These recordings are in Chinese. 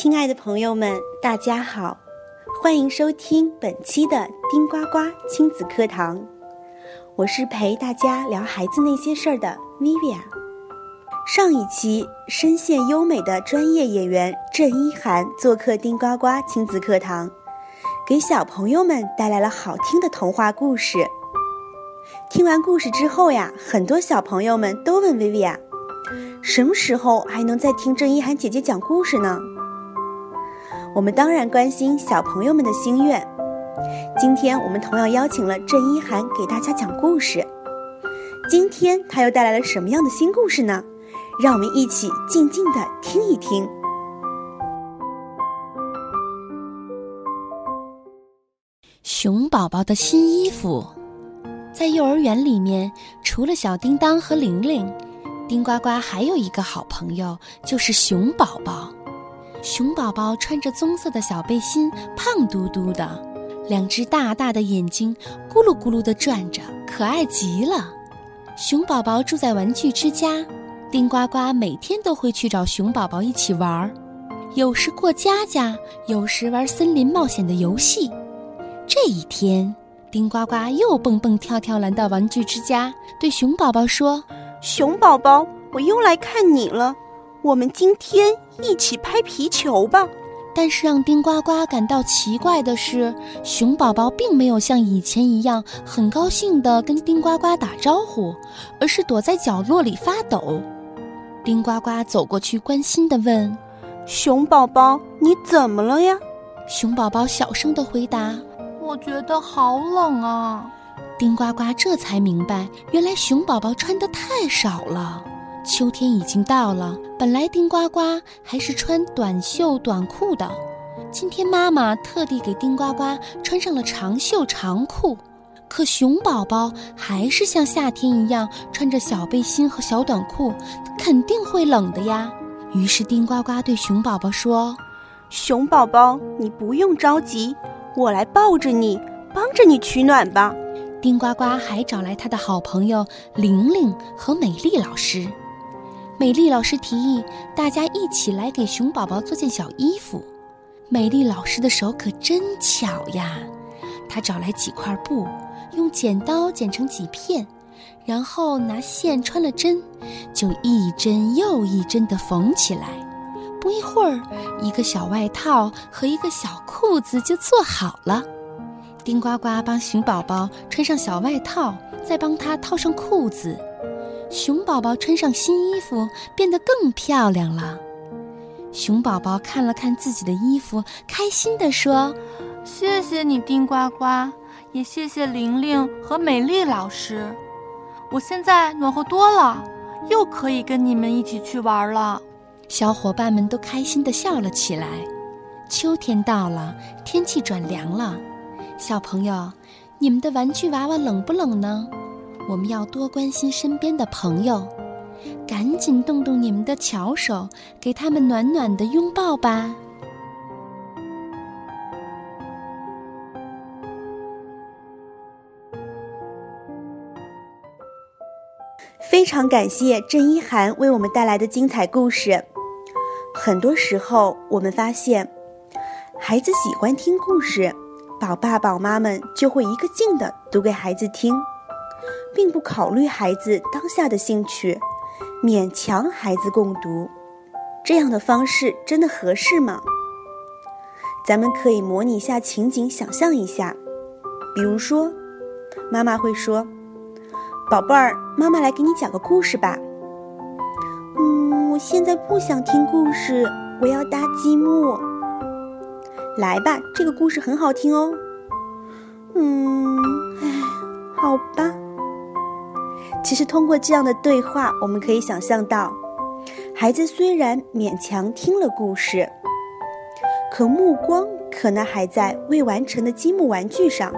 亲爱的朋友们，大家好，欢迎收听本期的丁呱呱亲子课堂。我是陪大家聊孩子那些事儿的 Vivian。上一期，声线优美的专业演员郑一涵做客丁呱呱亲子课堂，给小朋友们带来了好听的童话故事。听完故事之后呀，很多小朋友们都问 Vivia 什么时候还能再听郑一涵姐姐讲故事呢？我们当然关心小朋友们的心愿。今天我们同样邀请了郑一涵给大家讲故事。今天他又带来了什么样的新故事呢？让我们一起静静的听一听。熊宝宝的新衣服，在幼儿园里面，除了小叮当和玲玲，丁呱呱还有一个好朋友，就是熊宝宝。熊宝宝穿着棕色的小背心，胖嘟嘟的，两只大大的眼睛咕噜咕噜地转着，可爱极了。熊宝宝住在玩具之家，丁呱呱每天都会去找熊宝宝一起玩儿，有时过家家，有时玩森林冒险的游戏。这一天，丁呱呱又蹦蹦跳跳来到玩具之家，对熊宝宝说：“熊宝宝，我又来看你了。”我们今天一起拍皮球吧。但是让丁呱呱感到奇怪的是，熊宝宝并没有像以前一样很高兴地跟丁呱呱打招呼，而是躲在角落里发抖。丁呱呱走过去，关心地问：“熊宝宝，你怎么了呀？”熊宝宝小声地回答：“我觉得好冷啊。”丁呱呱这才明白，原来熊宝宝穿的太少了。秋天已经到了，本来丁呱呱还是穿短袖短裤的，今天妈妈特地给丁呱呱穿上了长袖长裤。可熊宝宝还是像夏天一样穿着小背心和小短裤，肯定会冷的呀。于是丁呱呱对熊宝宝说：“熊宝宝，你不用着急，我来抱着你，帮着你取暖吧。”丁呱呱还找来他的好朋友玲玲和美丽老师。美丽老师提议大家一起来给熊宝宝做件小衣服。美丽老师的手可真巧呀！她找来几块布，用剪刀剪成几片，然后拿线穿了针，就一针又一针地缝起来。不一会儿，一个小外套和一个小裤子就做好了。丁呱呱帮熊宝宝穿上小外套，再帮他套上裤子。熊宝宝穿上新衣服，变得更漂亮了。熊宝宝看了看自己的衣服，开心地说：“谢谢你，丁呱呱，也谢谢玲玲和美丽老师。我现在暖和多了，又可以跟你们一起去玩了。”小伙伴们都开心地笑了起来。秋天到了，天气转凉了。小朋友，你们的玩具娃娃冷不冷呢？我们要多关心身边的朋友，赶紧动动你们的巧手，给他们暖暖的拥抱吧。非常感谢郑一涵为我们带来的精彩故事。很多时候，我们发现，孩子喜欢听故事，宝爸宝妈们就会一个劲的读给孩子听。并不考虑孩子当下的兴趣，勉强孩子共读，这样的方式真的合适吗？咱们可以模拟一下情景，想象一下，比如说，妈妈会说：“宝贝儿，妈妈来给你讲个故事吧。”“嗯，我现在不想听故事，我要搭积木。”“来吧，这个故事很好听哦。”“嗯，唉，好吧。”其实，通过这样的对话，我们可以想象到，孩子虽然勉强听了故事，可目光可能还在未完成的积木玩具上，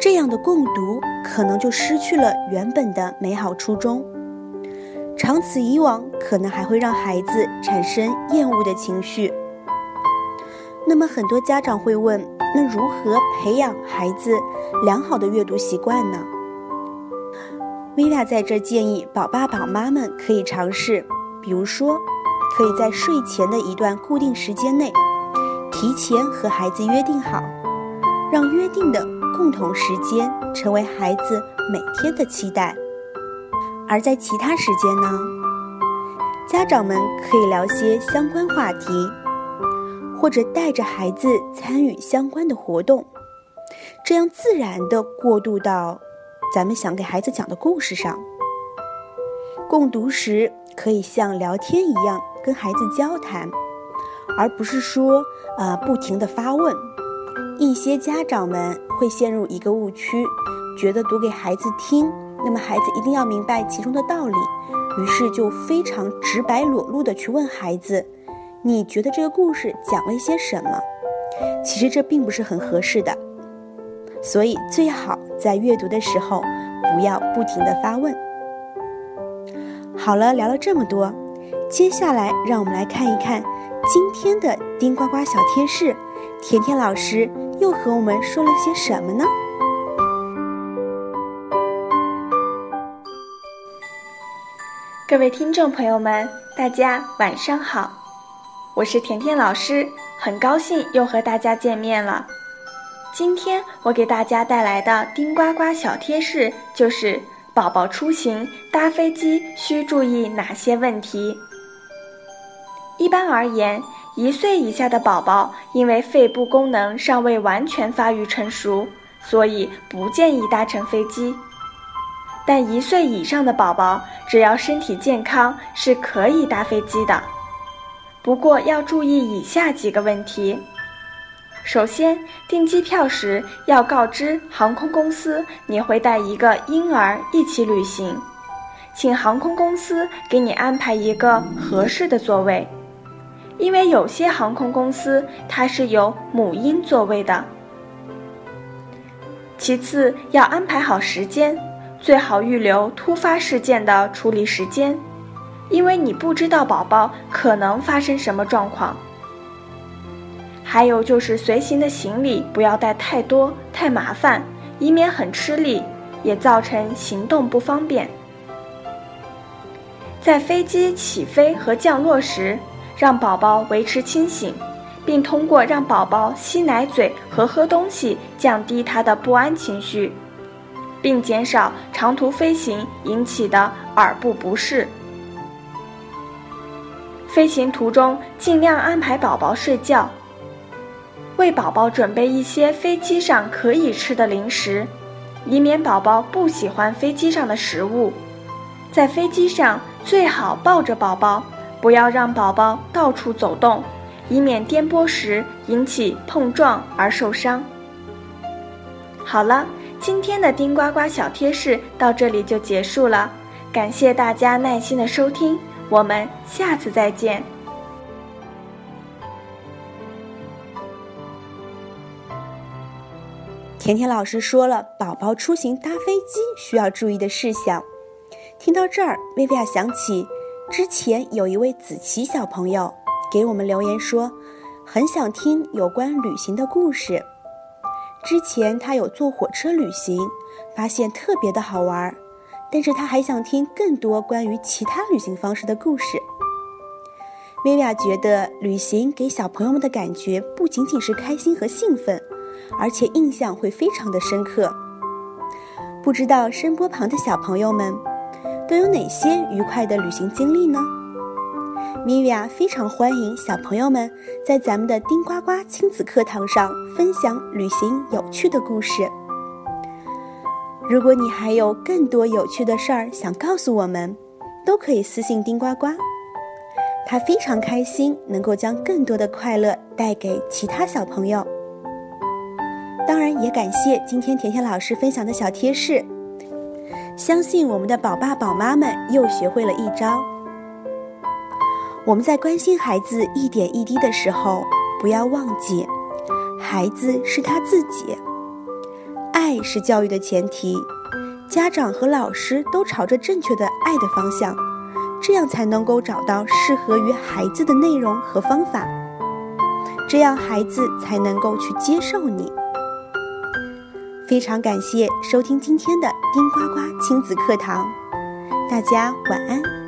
这样的共读可能就失去了原本的美好初衷。长此以往，可能还会让孩子产生厌恶的情绪。那么，很多家长会问：那如何培养孩子良好的阅读习惯呢？薇娅在这建议宝爸宝妈们可以尝试，比如说，可以在睡前的一段固定时间内，提前和孩子约定好，让约定的共同时间成为孩子每天的期待。而在其他时间呢，家长们可以聊些相关话题，或者带着孩子参与相关的活动，这样自然的过渡到咱们想给孩子讲的故事上。共读时可以像聊天一样跟孩子交谈，而不是说啊不停的发问。一些家长们会陷入一个误区，觉得读给孩子听。那么孩子一定要明白其中的道理，于是就非常直白裸露的去问孩子：“你觉得这个故事讲了一些什么？”其实这并不是很合适的，所以最好在阅读的时候不要不停的发问。好了，聊了这么多，接下来让我们来看一看今天的丁呱呱小贴士，甜甜老师又和我们说了些什么呢？各位听众朋友们，大家晚上好，我是甜甜老师，很高兴又和大家见面了。今天我给大家带来的丁呱呱小贴士就是：宝宝出行搭飞机需注意哪些问题？一般而言，一岁以下的宝宝因为肺部功能尚未完全发育成熟，所以不建议搭乘飞机。但一岁以上的宝宝，只要身体健康，是可以搭飞机的。不过要注意以下几个问题：首先，订机票时要告知航空公司你会带一个婴儿一起旅行，请航空公司给你安排一个合适的座位，因为有些航空公司它是有母婴座位的。其次，要安排好时间。最好预留突发事件的处理时间，因为你不知道宝宝可能发生什么状况。还有就是随行的行李不要带太多，太麻烦，以免很吃力，也造成行动不方便。在飞机起飞和降落时，让宝宝维持清醒，并通过让宝宝吸奶嘴和喝东西降低他的不安情绪。并减少长途飞行引起的耳部不适。飞行途中尽量安排宝宝睡觉，为宝宝准备一些飞机上可以吃的零食，以免宝宝不喜欢飞机上的食物。在飞机上最好抱着宝宝，不要让宝宝到处走动，以免颠簸时引起碰撞而受伤。好了。今天的丁呱呱小贴士到这里就结束了，感谢大家耐心的收听，我们下次再见。甜甜老师说了，宝宝出行搭飞机需要注意的事项。听到这儿，薇薇娅想起之前有一位子琪小朋友给我们留言说，很想听有关旅行的故事。之前他有坐火车旅行，发现特别的好玩，但是他还想听更多关于其他旅行方式的故事。薇薇娅觉得旅行给小朋友们的感觉不仅仅是开心和兴奋，而且印象会非常的深刻。不知道声波旁的小朋友们都有哪些愉快的旅行经历呢？米娅非常欢迎小朋友们在咱们的丁呱呱亲子课堂上分享旅行有趣的故事。如果你还有更多有趣的事儿想告诉我们，都可以私信丁呱呱。他非常开心能够将更多的快乐带给其他小朋友。当然，也感谢今天甜甜老师分享的小贴士，相信我们的宝爸宝妈们又学会了一招。我们在关心孩子一点一滴的时候，不要忘记，孩子是他自己。爱是教育的前提，家长和老师都朝着正确的爱的方向，这样才能够找到适合于孩子的内容和方法，这样孩子才能够去接受你。非常感谢收听今天的丁呱呱亲子课堂，大家晚安。